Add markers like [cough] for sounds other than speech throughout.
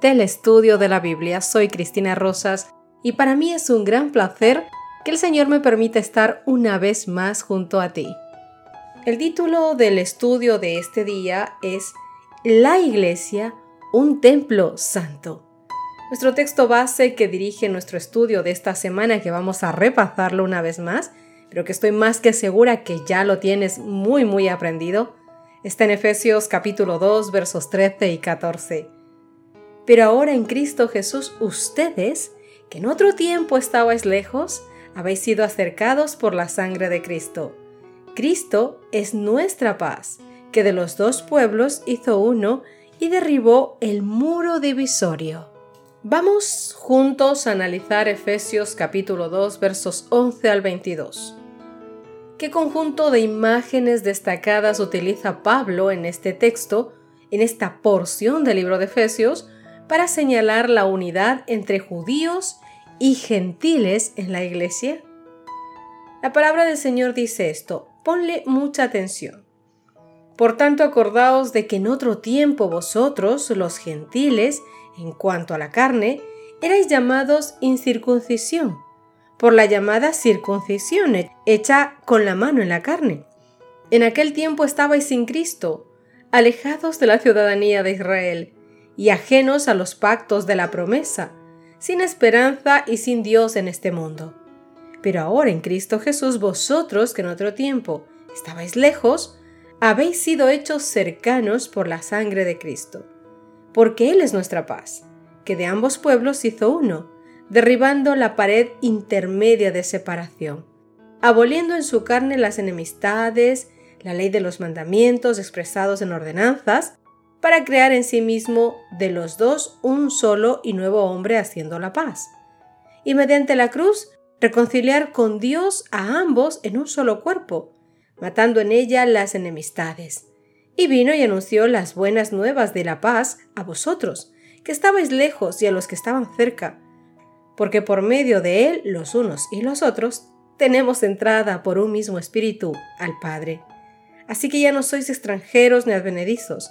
del estudio de la Biblia. Soy Cristina Rosas y para mí es un gran placer que el Señor me permita estar una vez más junto a ti. El título del estudio de este día es La Iglesia, un templo santo. Nuestro texto base que dirige nuestro estudio de esta semana, que vamos a repasarlo una vez más, pero que estoy más que segura que ya lo tienes muy muy aprendido, está en Efesios capítulo 2 versos 13 y 14. Pero ahora en Cristo Jesús ustedes, que en otro tiempo estabais lejos, habéis sido acercados por la sangre de Cristo. Cristo es nuestra paz, que de los dos pueblos hizo uno y derribó el muro divisorio. Vamos juntos a analizar Efesios capítulo 2 versos 11 al 22. ¿Qué conjunto de imágenes destacadas utiliza Pablo en este texto, en esta porción del libro de Efesios, para señalar la unidad entre judíos y gentiles en la iglesia? La palabra del Señor dice esto, ponle mucha atención. Por tanto, acordaos de que en otro tiempo vosotros, los gentiles, en cuanto a la carne, erais llamados incircuncisión por la llamada circuncisión hecha con la mano en la carne. En aquel tiempo estabais sin Cristo, alejados de la ciudadanía de Israel y ajenos a los pactos de la promesa, sin esperanza y sin Dios en este mundo. Pero ahora en Cristo Jesús vosotros, que en otro tiempo estabais lejos, habéis sido hechos cercanos por la sangre de Cristo, porque Él es nuestra paz, que de ambos pueblos hizo uno, derribando la pared intermedia de separación, aboliendo en su carne las enemistades, la ley de los mandamientos expresados en ordenanzas, para crear en sí mismo de los dos un solo y nuevo hombre haciendo la paz. Y mediante la cruz reconciliar con Dios a ambos en un solo cuerpo, matando en ella las enemistades. Y vino y anunció las buenas nuevas de la paz a vosotros, que estabais lejos y a los que estaban cerca, porque por medio de Él, los unos y los otros, tenemos entrada por un mismo espíritu al Padre. Así que ya no sois extranjeros ni advenedizos,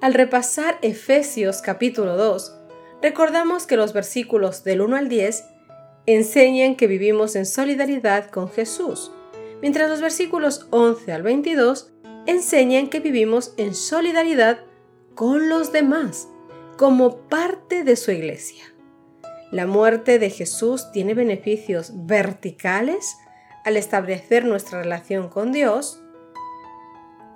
al repasar Efesios capítulo 2, recordamos que los versículos del 1 al 10 enseñan que vivimos en solidaridad con Jesús, mientras los versículos 11 al 22 enseñan que vivimos en solidaridad con los demás como parte de su iglesia. La muerte de Jesús tiene beneficios verticales al establecer nuestra relación con Dios,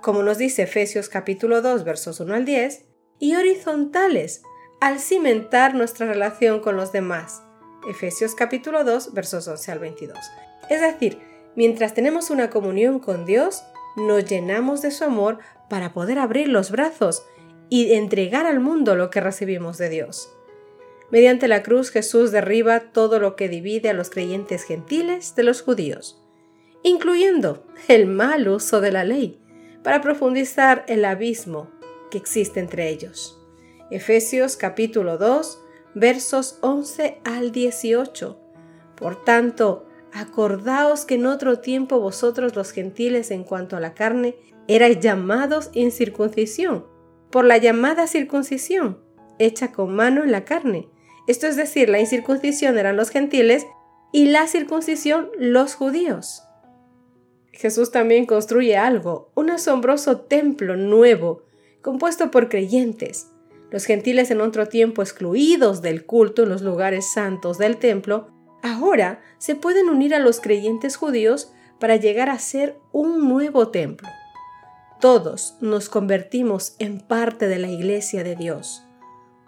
como nos dice Efesios capítulo 2 versos 1 al 10, y horizontales al cimentar nuestra relación con los demás, Efesios capítulo 2 versos 11 al 22. Es decir, mientras tenemos una comunión con Dios, nos llenamos de su amor para poder abrir los brazos y entregar al mundo lo que recibimos de Dios. Mediante la cruz Jesús derriba todo lo que divide a los creyentes gentiles de los judíos, incluyendo el mal uso de la ley, para profundizar el abismo que existe entre ellos. Efesios capítulo 2 versos 11 al 18. Por tanto, acordaos que en otro tiempo vosotros los gentiles en cuanto a la carne erais llamados incircuncisión por la llamada circuncisión, hecha con mano en la carne. Esto es decir, la incircuncisión eran los gentiles y la circuncisión los judíos. Jesús también construye algo, un asombroso templo nuevo, compuesto por creyentes, Los gentiles en otro tiempo excluidos del culto en los lugares santos del templo, ahora se pueden unir a los creyentes judíos para llegar a ser un nuevo templo. Todos nos convertimos en parte de la iglesia de Dios,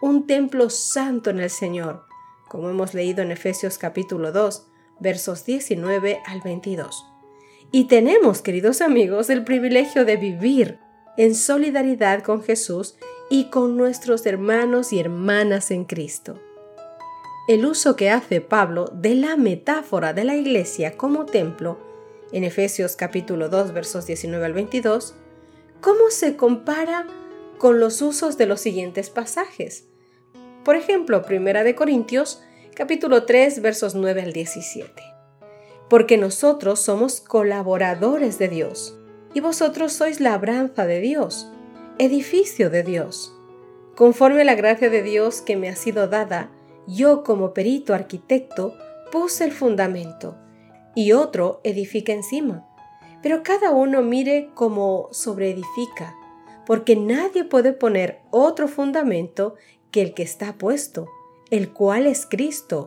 un templo santo en el Señor, como hemos leído en Efesios capítulo 2, versos 19 al 22. Y tenemos, queridos amigos, el privilegio de vivir en solidaridad con Jesús y con nuestros hermanos y hermanas en Cristo. El uso que hace Pablo de la metáfora de la iglesia como templo en Efesios capítulo 2 versos 19 al 22, ¿cómo se compara con los usos de los siguientes pasajes? Por ejemplo, Primera de Corintios capítulo 3 versos 9 al 17. Porque nosotros somos colaboradores de Dios, y vosotros sois labranza de Dios, edificio de Dios. Conforme a la gracia de Dios que me ha sido dada, yo como perito arquitecto puse el fundamento, y otro edifica encima. Pero cada uno mire cómo sobreedifica, porque nadie puede poner otro fundamento que el que está puesto, el cual es Cristo.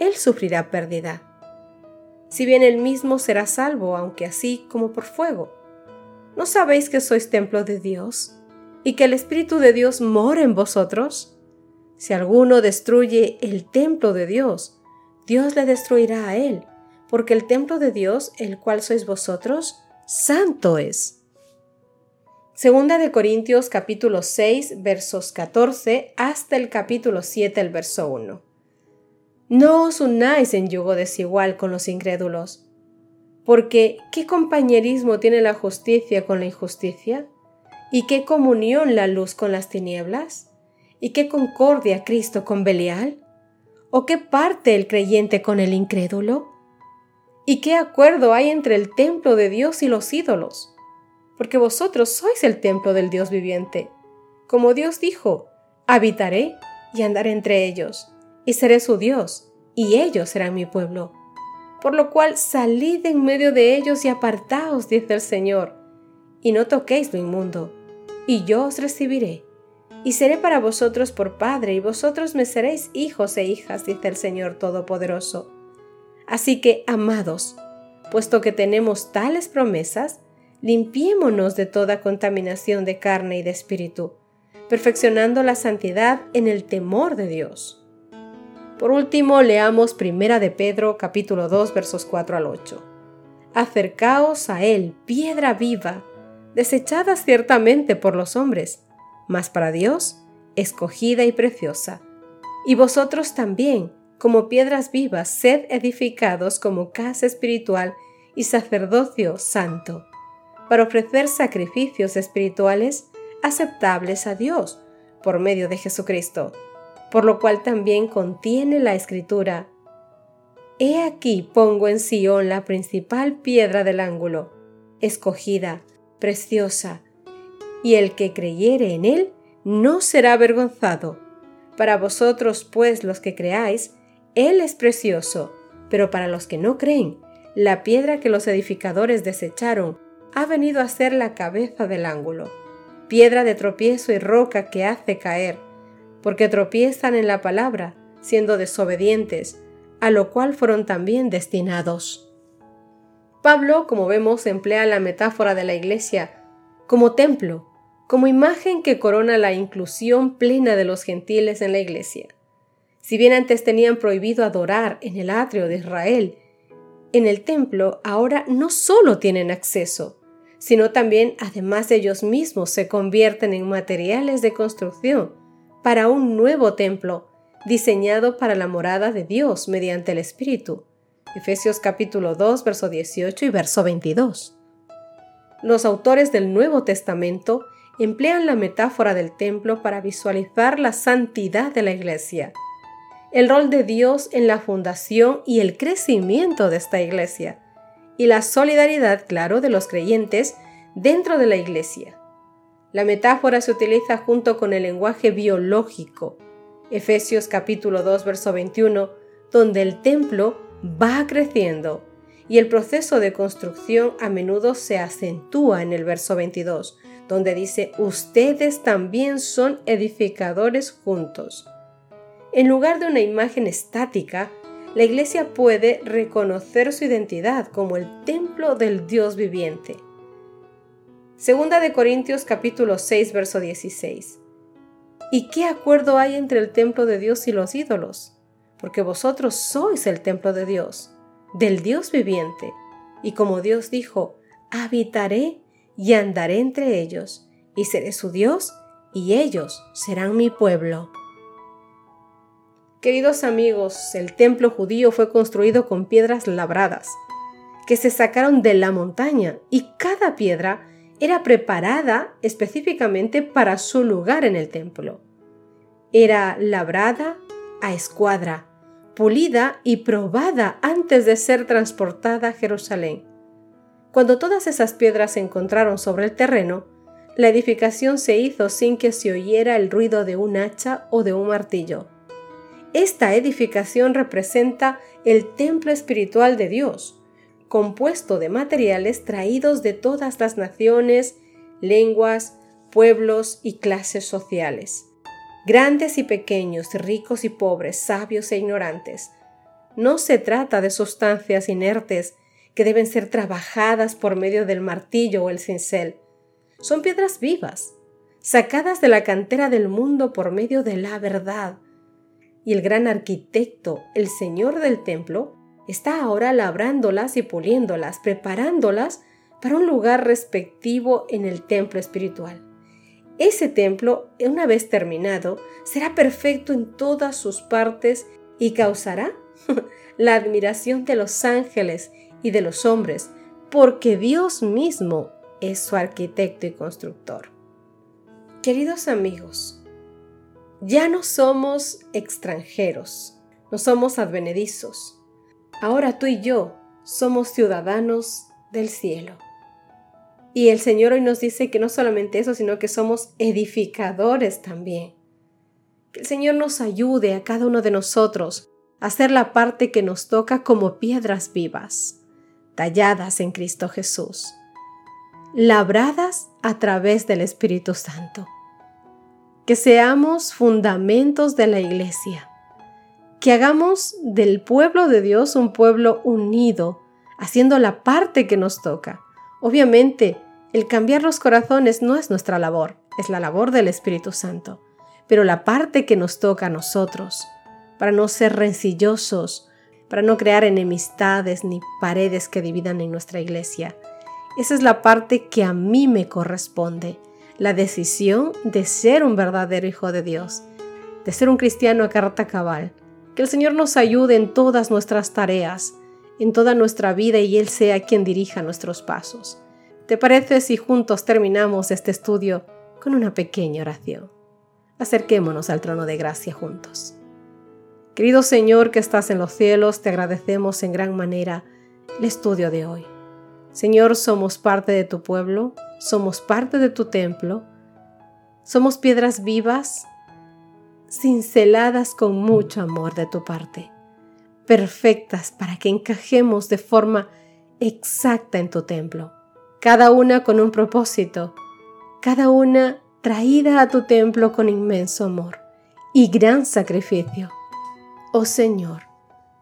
él sufrirá pérdida. Si bien él mismo será salvo, aunque así como por fuego. ¿No sabéis que sois templo de Dios? y que el Espíritu de Dios mora en vosotros? Si alguno destruye el templo de Dios, Dios le destruirá a él, porque el templo de Dios, el cual sois vosotros, santo es. Segunda de Corintios capítulo 6 versos 14 hasta el capítulo 7 el verso 1. No os unáis en yugo desigual con los incrédulos, porque ¿qué compañerismo tiene la justicia con la injusticia? ¿Y qué comunión la luz con las tinieblas? ¿Y qué concordia Cristo con Belial? ¿O qué parte el creyente con el incrédulo? ¿Y qué acuerdo hay entre el templo de Dios y los ídolos? Porque vosotros sois el templo del Dios viviente. Como Dios dijo, habitaré y andaré entre ellos, y seré su Dios, y ellos serán mi pueblo. Por lo cual salid en medio de ellos y apartaos, dice el Señor, y no toquéis lo inmundo y yo os recibiré, y seré para vosotros por Padre, y vosotros me seréis hijos e hijas, dice el Señor Todopoderoso. Así que, amados, puesto que tenemos tales promesas, limpiémonos de toda contaminación de carne y de espíritu, perfeccionando la santidad en el temor de Dios. Por último, leamos Primera de Pedro capítulo 2 versos 4 al 8. Acercaos a Él, piedra viva, desechada ciertamente por los hombres, mas para Dios escogida y preciosa. Y vosotros también, como piedras vivas, sed edificados como casa espiritual y sacerdocio santo, para ofrecer sacrificios espirituales aceptables a Dios por medio de Jesucristo, por lo cual también contiene la escritura, He aquí pongo en Sión la principal piedra del ángulo, escogida, preciosa, y el que creyere en él no será avergonzado. Para vosotros, pues, los que creáis, él es precioso, pero para los que no creen, la piedra que los edificadores desecharon ha venido a ser la cabeza del ángulo, piedra de tropiezo y roca que hace caer, porque tropiezan en la palabra, siendo desobedientes, a lo cual fueron también destinados. Pablo, como vemos, emplea la metáfora de la iglesia como templo, como imagen que corona la inclusión plena de los gentiles en la iglesia. Si bien antes tenían prohibido adorar en el atrio de Israel, en el templo ahora no solo tienen acceso, sino también, además de ellos mismos, se convierten en materiales de construcción para un nuevo templo diseñado para la morada de Dios mediante el Espíritu. Efesios capítulo 2, verso 18 y verso 22. Los autores del Nuevo Testamento emplean la metáfora del templo para visualizar la santidad de la iglesia, el rol de Dios en la fundación y el crecimiento de esta iglesia, y la solidaridad, claro, de los creyentes dentro de la iglesia. La metáfora se utiliza junto con el lenguaje biológico. Efesios capítulo 2, verso 21, donde el templo va creciendo y el proceso de construcción a menudo se acentúa en el verso 22, donde dice, ustedes también son edificadores juntos. En lugar de una imagen estática, la iglesia puede reconocer su identidad como el templo del Dios viviente. Segunda de Corintios capítulo 6 verso 16. ¿Y qué acuerdo hay entre el templo de Dios y los ídolos? Porque vosotros sois el templo de Dios, del Dios viviente. Y como Dios dijo, habitaré y andaré entre ellos, y seré su Dios, y ellos serán mi pueblo. Queridos amigos, el templo judío fue construido con piedras labradas, que se sacaron de la montaña, y cada piedra era preparada específicamente para su lugar en el templo. Era labrada a escuadra, pulida y probada antes de ser transportada a Jerusalén. Cuando todas esas piedras se encontraron sobre el terreno, la edificación se hizo sin que se oyera el ruido de un hacha o de un martillo. Esta edificación representa el templo espiritual de Dios, compuesto de materiales traídos de todas las naciones, lenguas, pueblos y clases sociales, grandes y pequeños, ricos y pobres, sabios e ignorantes. No se trata de sustancias inertes que deben ser trabajadas por medio del martillo o el cincel. Son piedras vivas, sacadas de la cantera del mundo por medio de la verdad. Y el gran arquitecto, el Señor del templo, está ahora labrándolas y puliéndolas, preparándolas para un lugar respectivo en el templo espiritual. Ese templo, una vez terminado, será perfecto en todas sus partes y causará [laughs] la admiración de los ángeles y de los hombres, porque Dios mismo es su arquitecto y constructor. Queridos amigos, ya no somos extranjeros, no somos advenedizos, Ahora tú y yo somos ciudadanos del cielo. Y el Señor hoy nos dice que no solamente eso, sino que somos edificadores también. Que el Señor nos ayude a cada uno de nosotros a hacer la parte que nos toca como piedras vivas, talladas en Cristo Jesús, labradas a través del Espíritu Santo. Que seamos fundamentos de la iglesia que hagamos del pueblo de Dios un pueblo unido, haciendo la parte que nos toca. Obviamente, el cambiar los corazones no es nuestra labor, es la labor del Espíritu Santo, pero la parte que nos toca a nosotros, para no ser rencillosos, para no crear enemistades ni paredes que dividan en nuestra iglesia. Esa es la parte que a mí me corresponde, la decisión de ser un verdadero hijo de Dios, de ser un cristiano a carta cabal, que el Señor nos ayude en todas nuestras tareas, en toda nuestra vida y Él sea quien dirija nuestros pasos. ¿Te parece si juntos terminamos este estudio con una pequeña oración? Acerquémonos al trono de gracia juntos. Querido Señor que estás en los cielos, te agradecemos en gran manera el estudio de hoy. Señor, somos parte de tu pueblo, somos parte de tu templo, somos piedras vivas cinceladas con mucho amor de tu parte, perfectas para que encajemos de forma exacta en tu templo, cada una con un propósito, cada una traída a tu templo con inmenso amor y gran sacrificio. Oh Señor,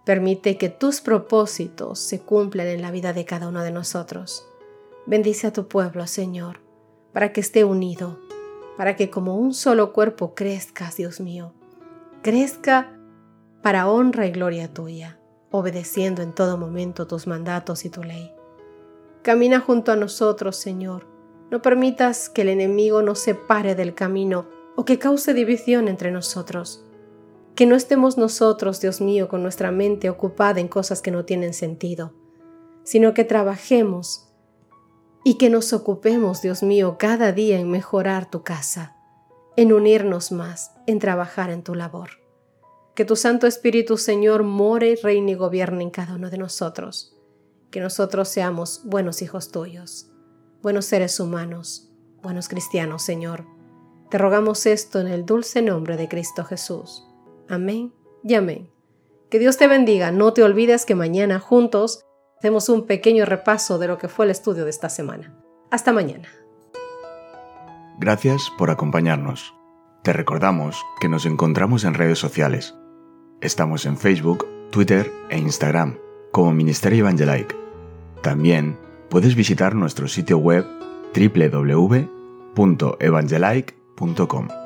permite que tus propósitos se cumplan en la vida de cada uno de nosotros. Bendice a tu pueblo, Señor, para que esté unido para que como un solo cuerpo crezcas, Dios mío, crezca para honra y gloria tuya, obedeciendo en todo momento tus mandatos y tu ley. Camina junto a nosotros, Señor. No permitas que el enemigo nos separe del camino o que cause división entre nosotros. Que no estemos nosotros, Dios mío, con nuestra mente ocupada en cosas que no tienen sentido, sino que trabajemos y que nos ocupemos, Dios mío, cada día en mejorar tu casa, en unirnos más, en trabajar en tu labor. Que tu Santo Espíritu, Señor, more, reine y gobierne en cada uno de nosotros. Que nosotros seamos buenos hijos tuyos, buenos seres humanos, buenos cristianos, Señor. Te rogamos esto en el dulce nombre de Cristo Jesús. Amén y amén. Que Dios te bendiga. No te olvides que mañana juntos hacemos un pequeño repaso de lo que fue el estudio de esta semana. Hasta mañana. Gracias por acompañarnos. Te recordamos que nos encontramos en redes sociales. Estamos en Facebook, Twitter e Instagram como Ministerio Evangelike. También puedes visitar nuestro sitio web www.evangelike.com.